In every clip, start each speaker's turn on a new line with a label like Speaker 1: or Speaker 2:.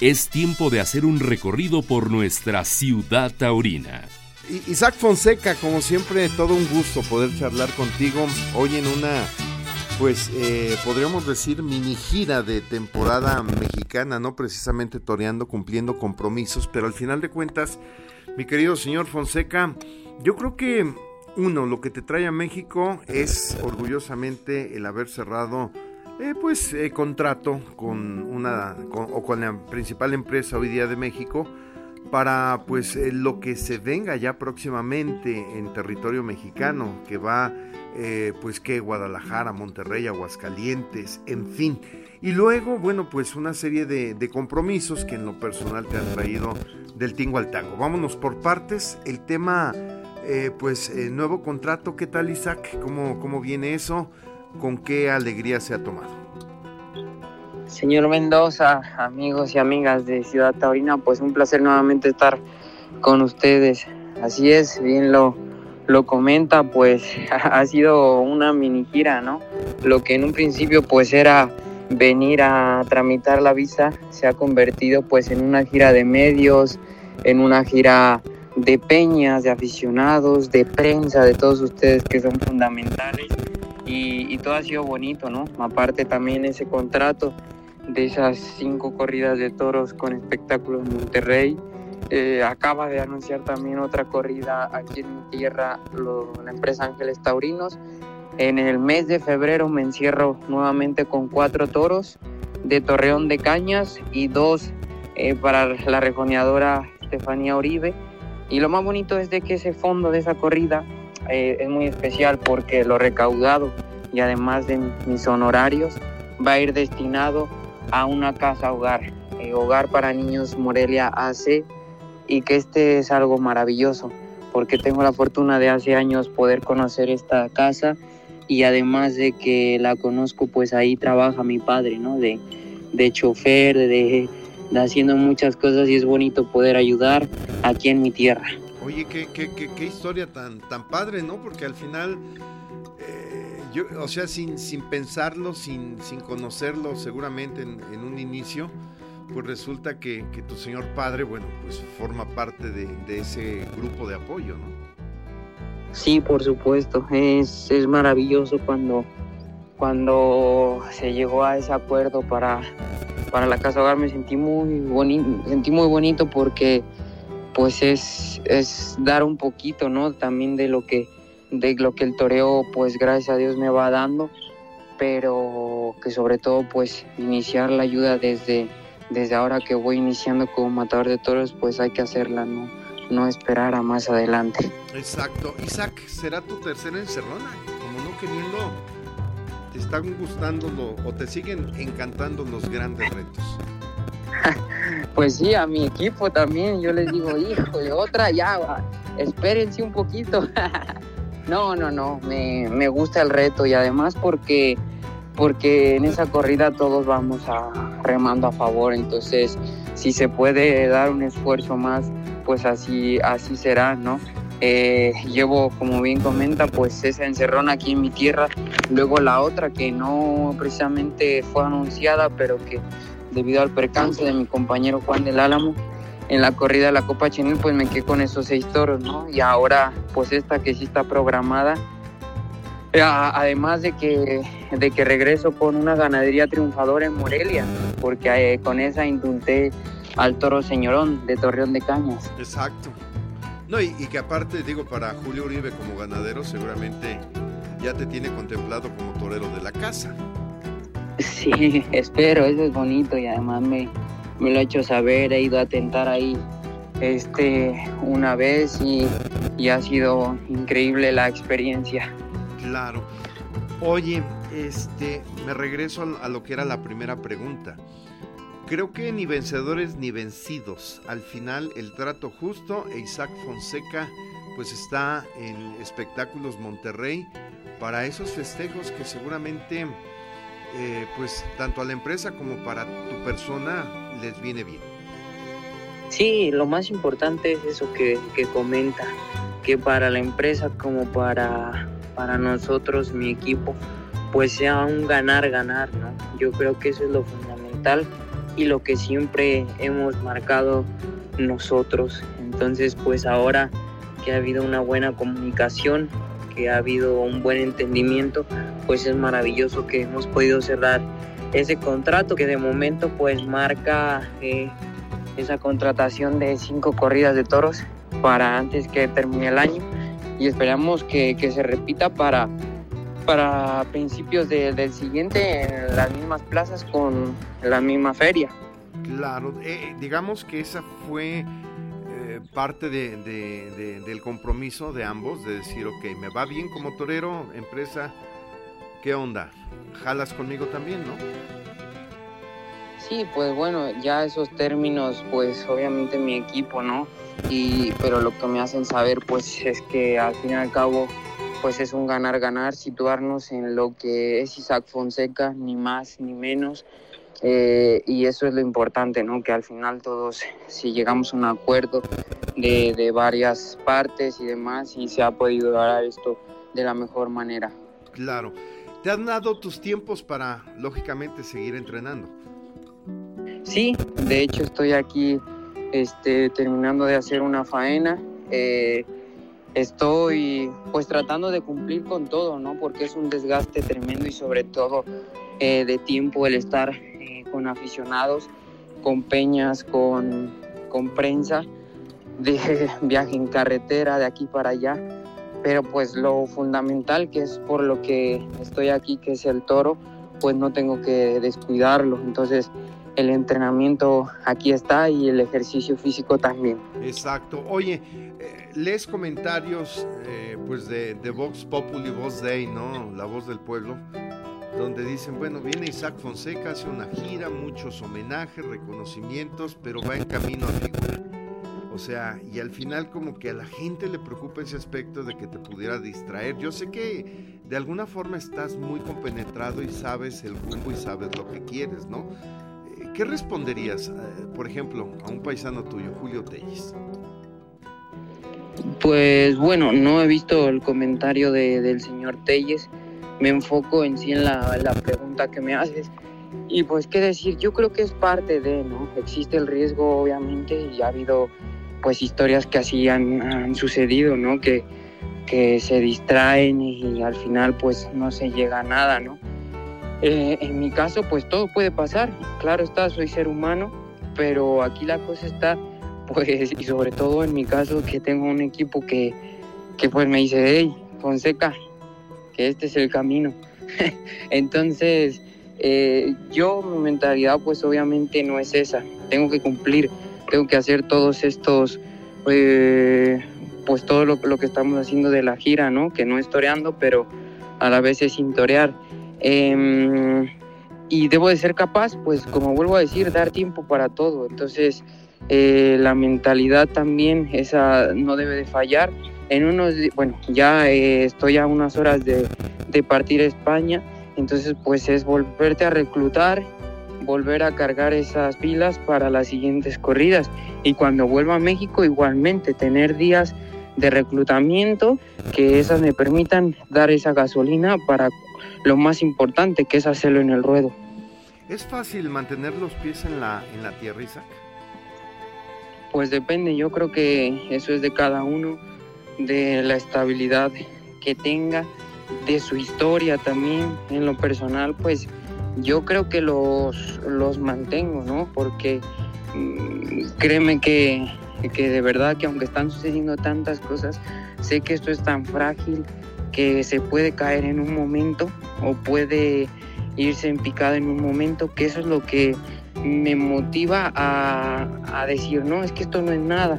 Speaker 1: es tiempo de hacer un recorrido por nuestra ciudad taurina.
Speaker 2: Isaac Fonseca, como siempre, todo un gusto poder charlar contigo hoy en una, pues eh, podríamos decir, mini gira de temporada mexicana, no precisamente toreando, cumpliendo compromisos, pero al final de cuentas, mi querido señor Fonseca, yo creo que uno, lo que te trae a México es orgullosamente el haber cerrado eh, pues eh, contrato con una o con la principal empresa hoy día de México para pues eh, lo que se venga ya próximamente en territorio mexicano que va pues que Guadalajara, Monterrey, Aguascalientes, en fin. Y luego, bueno, pues una serie de, de compromisos que en lo personal te han traído del tingo al tango. Vámonos por partes. El tema, pues, nuevo contrato, ¿qué tal Isaac? ¿Cómo, cómo viene eso? Con qué alegría se ha tomado.
Speaker 3: Señor Mendoza, amigos y amigas de Ciudad Taurina, pues un placer nuevamente estar con ustedes. Así es, bien lo, lo comenta, pues ha sido una mini gira, ¿no? Lo que en un principio pues era venir a tramitar la visa se ha convertido pues en una gira de medios, en una gira de peñas, de aficionados, de prensa, de todos ustedes que son fundamentales y, todo ha sido bonito, ¿no? Aparte también ese contrato de esas cinco corridas de toros con espectáculos en Monterrey. Eh, acaba de anunciar también otra corrida aquí en mi tierra, la empresa Ángeles Taurinos. En el mes de febrero me encierro nuevamente con cuatro toros de Torreón de Cañas y dos eh, para la rejoneadora Estefanía Uribe. Y lo más bonito es de que ese fondo de esa corrida eh, es muy especial porque lo recaudado y además de mis honorarios va a ir destinado a una casa hogar, eh, hogar para niños Morelia AC y que este es algo maravilloso porque tengo la fortuna de hace años poder conocer esta casa y además de que la conozco pues ahí trabaja mi padre, ¿no? De, de chofer, de, de haciendo muchas cosas y es bonito poder ayudar aquí en mi tierra.
Speaker 2: Oye, qué, qué, qué, historia tan, tan padre, ¿no? Porque al final, eh, yo, o sea, sin, sin pensarlo, sin, sin conocerlo seguramente en, un inicio, pues resulta que, tu señor padre, bueno, pues forma parte de, ese grupo de apoyo, ¿no?
Speaker 3: Sí, por supuesto. Es, es maravilloso cuando, cuando se llegó a ese acuerdo para, para la casa hogar. Me sentí muy bonito, sentí muy bonito porque pues es, es dar un poquito, ¿no? También de lo que de lo que el toreo pues gracias a Dios me va dando, pero que sobre todo pues iniciar la ayuda desde, desde ahora que voy iniciando como matador de toros, pues hay que hacerla, ¿no? No esperar a más adelante.
Speaker 2: Exacto. Isaac, ¿será tu tercera encerrona? Como no queriendo, ¿te están gustando o te siguen encantando los grandes retos?
Speaker 3: Pues sí, a mi equipo también, yo les digo, hijo, de otra ya, espérense un poquito. no, no, no, me, me, gusta el reto y además porque, porque en esa corrida todos vamos a remando a favor, entonces si se puede dar un esfuerzo más, pues así, así será, ¿no? Eh, llevo, como bien comenta, pues esa encerrona aquí en mi tierra, luego la otra que no precisamente fue anunciada, pero que debido al percance de mi compañero Juan del Álamo en la corrida de la Copa Chinil, pues me quedé con esos seis toros, ¿no? Y ahora, pues esta que sí está programada, eh, además de que, de que regreso con una ganadería triunfadora en Morelia, porque eh, con esa indulté al toro señorón de Torreón de Cañas.
Speaker 2: Exacto. No, y, que aparte, digo, para Julio Uribe como ganadero, seguramente ya te tiene contemplado como torero de la casa.
Speaker 3: Sí, espero, eso es bonito y además me, me lo ha hecho saber, he ido a tentar ahí este una vez y, ha sido increíble la experiencia.
Speaker 2: Claro. Oye, este, me regreso a lo que era la primera pregunta. Creo que ni vencedores ni vencidos. Al final el trato justo e Isaac Fonseca pues está en Espectáculos Monterrey para esos festejos que seguramente eh, pues tanto a la empresa como para tu persona les viene bien.
Speaker 3: Sí, lo más importante es eso que, comenta, que para la empresa como para, para nosotros, mi equipo, pues sea un ganar-ganar, ¿no? Yo creo que eso es lo fundamental y lo que siempre hemos marcado nosotros. Entonces, pues ahora que ha habido una buena comunicación, que ha habido un buen entendimiento, pues es maravilloso que hemos podido cerrar ese contrato que de momento pues marca eh, esa contratación de cinco corridas de toros para antes que termine el año y esperamos que, que se repita para, para principios del siguiente en las mismas plazas con la misma feria.
Speaker 2: Claro, eh, digamos que esa fue eh, parte de, de, del compromiso de ambos, de decir, ok, me va bien como torero, empresa, ¿qué onda? ¿Jalas conmigo también, no?
Speaker 3: Sí, pues bueno, ya esos términos, pues obviamente mi equipo, ¿no? Y, pero lo que me hacen saber, pues es que al fin y al cabo, pues es un ganar-ganar, situarnos en lo que es Isaac Fonseca, ni más ni menos. Eh, y eso es lo importante, ¿no? Que al final todos, si llegamos a un acuerdo de, de varias partes y demás, y se ha podido dar esto de la mejor manera.
Speaker 2: Claro. ¿Te han dado tus tiempos para, lógicamente, seguir entrenando?
Speaker 3: Sí, de hecho estoy aquí este, terminando de hacer una faena. Eh, estoy pues tratando de cumplir con todo, ¿no? Porque es un desgaste tremendo y sobre todo eh, de tiempo el estar eh, con aficionados, con peñas, con, con prensa, de viaje en carretera de aquí para allá. Pero pues lo fundamental que es por lo que estoy aquí, que es el toro, pues no tengo que descuidarlo. Entonces el entrenamiento aquí está y el ejercicio físico también.
Speaker 2: Exacto. Oye, eh, lees comentarios eh, pues de, de Vox Populi, Voz Day, ¿no? La voz del pueblo, donde dicen, bueno, viene Isaac Fonseca, hace una gira, muchos homenajes, reconocimientos, pero va en camino a figurar. O sea, y al final como que a la gente le preocupa ese aspecto de que te pudiera distraer. Yo sé que de alguna forma estás muy compenetrado y sabes el rumbo y sabes lo que quieres, ¿no? ¿Qué responderías, eh, por ejemplo, a un paisano tuyo, Julio Telles?
Speaker 3: Pues bueno, no he visto el comentario de, del señor Telles. Me enfoco en sí en la, la, pregunta que me haces. Y pues qué decir, yo creo que es parte de, ¿no? Existe el riesgo, obviamente, y ha habido pues historias que así han, sucedido, ¿no? Que, que se distraen y, y al final pues no se llega a nada, ¿no? Eh, en mi caso, pues todo puede pasar. Claro está, soy ser humano, pero aquí la cosa está, pues, y sobre todo en mi caso, que tengo un equipo que, que pues me dice, hey, Fonseca, que este es el camino. Entonces, eh, yo, mi mentalidad, pues obviamente no es esa. Tengo que cumplir, tengo que hacer todos estos, eh, pues todo lo, lo, que estamos haciendo de la gira, ¿no? Que no es toreando, pero a la vez es sin torear. Eh, y debo de ser capaz, pues como vuelvo a decir, dar tiempo para todo. Entonces, eh, la mentalidad también, esa no debe de fallar. En unos, bueno, ya eh, estoy a unas horas de, de partir a España, entonces pues es volverte a reclutar, volver a cargar esas pilas para las siguientes corridas. Y cuando vuelva a México, igualmente tener días de reclutamiento que esas me permitan dar esa gasolina para lo más importante que es hacerlo en el ruedo.
Speaker 2: ¿Es fácil mantener los pies en la, en la tierra, Isaac?
Speaker 3: Pues depende, yo creo que eso es de cada uno, de la estabilidad que tenga, de su historia también, en lo personal, pues yo creo que los, los mantengo, ¿no? Porque mmm, créeme que, que de verdad que aunque están sucediendo tantas cosas, sé que esto es tan frágil que se puede caer en un momento o puede irse en picada en un momento, que eso es lo que me motiva a, a, decir, no, es que esto no es nada.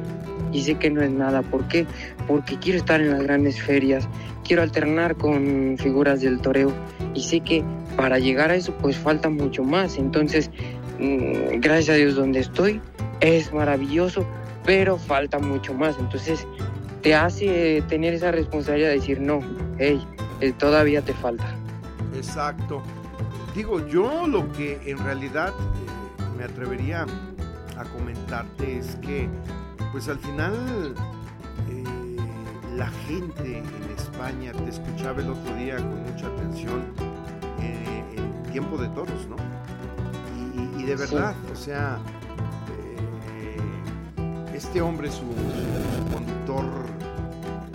Speaker 3: Y sé que no es nada. ¿Por qué? Porque quiero estar en las grandes ferias, quiero alternar con figuras del toreo y sé que para llegar a eso pues falta mucho más. Entonces, mmm, gracias a Dios donde estoy es maravilloso, pero falta mucho más. Entonces, te hace tener esa responsabilidad de decir, no, hey, eh, todavía te falta.
Speaker 2: Exacto. Digo, yo lo que en realidad eh, me atrevería a comentarte es que, pues al final, eh, la gente en España, te escuchaba el otro día con mucha atención eh, en tiempo de toros, ¿no? Y, y de verdad, o sea, eh, este hombre, su, conductor,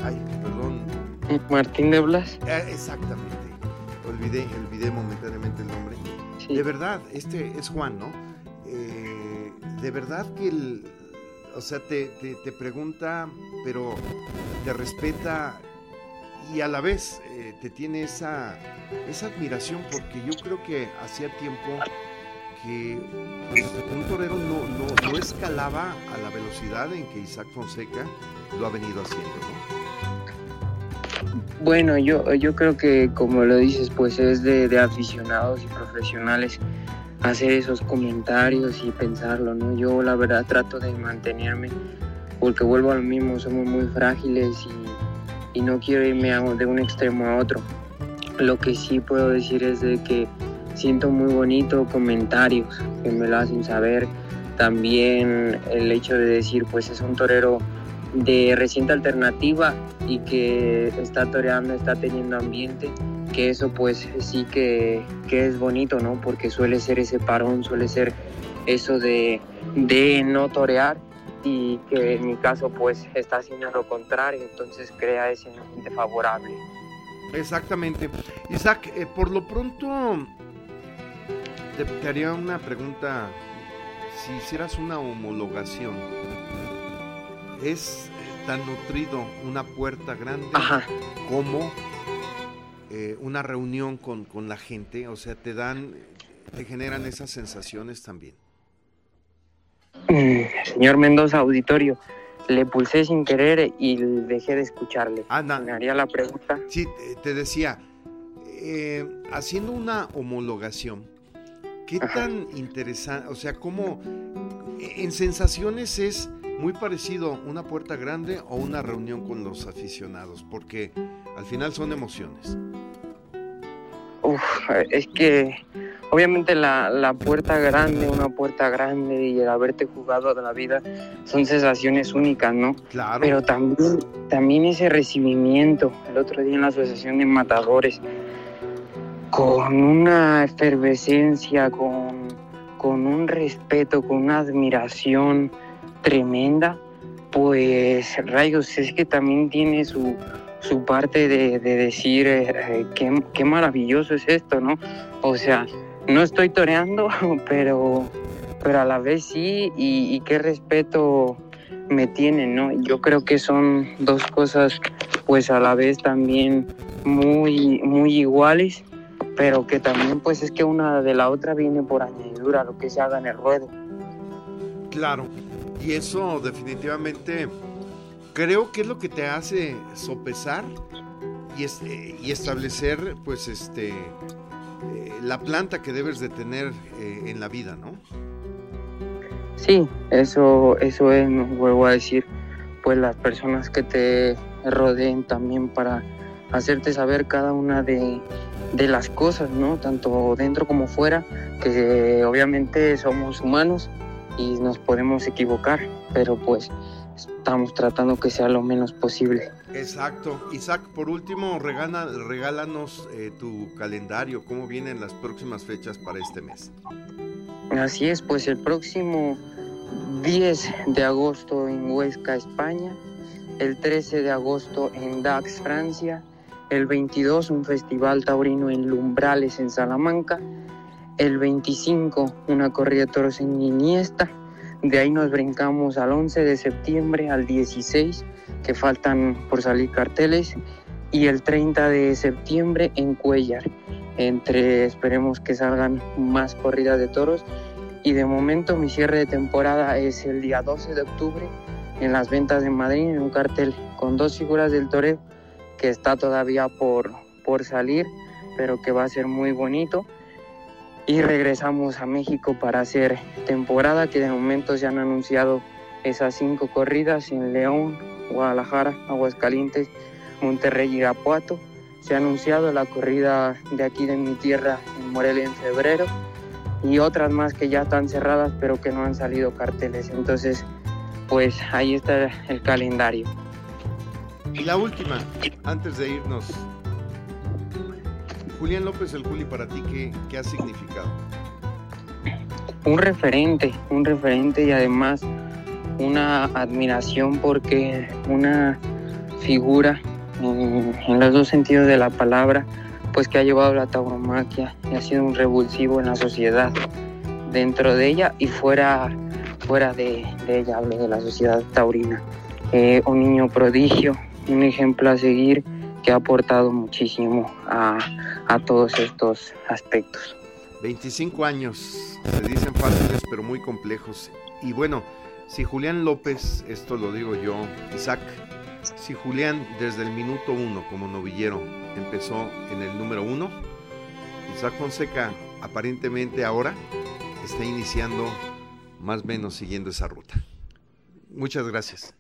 Speaker 2: ay, perdón.
Speaker 3: Martín de Blas.
Speaker 2: Eh, exactamente, olvidé, olvidé momentáneamente el nombre. De verdad, este es Juan, ¿no? Eh, de verdad que el, o sea, te, te, pregunta, pero te respeta y a la vez te tiene esa, esa admiración porque yo creo que hacía tiempo que un torero no, no, escalaba a la velocidad en que Isaac Fonseca lo ha venido haciendo,
Speaker 3: Bueno, yo, yo creo que como lo dices, pues es de, aficionados y profesionales hacer esos comentarios y pensarlo, ¿no? Yo la verdad trato de mantenerme porque vuelvo a lo mismo, somos muy frágiles y, y no quiero irme de un extremo a otro. Lo que sí puedo decir es de que siento muy bonito comentarios que me lo hacen saber. También el hecho de decir, pues es un torero de reciente alternativa y que está toreando, está teniendo ambiente, que eso pues sí que, que, es bonito, ¿no? Porque suele ser ese parón, suele ser eso de, de no torear y que en mi caso pues está haciendo lo contrario, entonces crea ese ambiente favorable.
Speaker 2: Exactamente. Isaac, eh, por lo pronto te, haría una pregunta. Si hicieras una homologación, ¿es tan nutrido una puerta grande como eh, una reunión con, con la gente? O sea, te dan, te generan esas sensaciones también.
Speaker 3: Señor Mendoza, auditorio, le pulsé sin querer y dejé de escucharle.
Speaker 2: Anda.
Speaker 3: ¿Me haría la pregunta?
Speaker 2: Sí, te decía, eh, haciendo una homologación, ¿Qué tan interesante, o sea, cómo en sensaciones es muy parecido una puerta grande o una reunión con los aficionados? Porque al final son emociones.
Speaker 3: Uf, es que obviamente la, puerta grande, una puerta grande y el haberte jugado de la vida son sensaciones únicas, ¿no?
Speaker 2: Claro.
Speaker 3: Pero también, también ese recibimiento, el otro día en la Asociación de Matadores, con una efervescencia, con, con un respeto, con una admiración tremenda, pues rayos, es que también tiene su, su parte de, decir eh, qué, maravilloso es esto, ¿no? O sea, no estoy toreando, pero, pero a la vez sí, y, qué respeto me tienen, ¿no? Yo creo que son dos cosas, pues a la vez también muy, muy iguales pero que también pues es que una de la otra viene por añadidura, lo que se haga en el ruedo.
Speaker 2: Claro, y eso definitivamente creo que es lo que te hace sopesar y, eh, y establecer pues este eh, la planta que debes de tener eh, en la vida, ¿no?
Speaker 3: Sí, eso, eso es, vuelvo a decir, pues las personas que te rodeen también para hacerte saber cada una de, de las cosas, ¿no? Tanto dentro como fuera, que obviamente somos humanos y nos podemos equivocar, pero pues estamos tratando que sea lo menos posible.
Speaker 2: Exacto. Isaac, por último, regala, regálanos eh, tu calendario, cómo vienen las próximas fechas para este mes.
Speaker 3: Así es, pues el próximo 10 de agosto en Huesca, España, el 13 de agosto en Dax, Francia, el 22 un festival taurino en Lumbrales en Salamanca, el 25 una corrida de toros en Iniesta, de ahí nos brincamos al 11 de septiembre, al 16, que faltan por salir carteles, y el 30 de septiembre en Cuellar. Entre esperemos que salgan más corridas de toros. Y de momento mi cierre de temporada es el día 12 de octubre en las ventas de Madrid en un cartel con dos figuras del toreo que está todavía por, por salir, pero que va a ser muy bonito. Y regresamos a México para hacer temporada, que de momento se han anunciado esas cinco corridas en León, Guadalajara, Aguascalientes, Monterrey y Irapuato. Se ha anunciado la corrida de aquí de mi tierra en Morelia en febrero y otras más que ya están cerradas pero que no han salido carteles. Entonces, pues ahí está el calendario.
Speaker 2: Y la última, antes de irnos. Julián López el Juli, para ti, ¿qué, qué ha significado?
Speaker 3: un referente, un referente y además una admiración porque una figura en, los dos sentidos de la palabra, pues que ha llevado la tauromaquia y ha sido un revulsivo en la sociedad, dentro de ella y fuera, fuera de, ella, hablo de la sociedad taurina. Eh, un niño prodigio, un ejemplo a seguir que ha aportado muchísimo a, a todos estos aspectos.
Speaker 2: 25 años, se dicen fáciles pero muy complejos. Y bueno, si Julián López, esto lo digo yo, Isaac, si Julián desde el minuto uno como novillero empezó en el número uno, Isaac Fonseca aparentemente ahora está iniciando más o menos siguiendo esa ruta. Muchas gracias.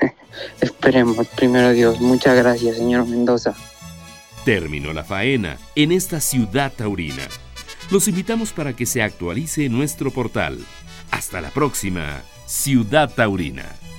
Speaker 3: Esperemos, primero Dios. Muchas gracias, señor Mendoza.
Speaker 1: Terminó la faena en esta ciudad taurina. Los invitamos para que se actualice nuestro portal. Hasta la próxima, Ciudad Taurina.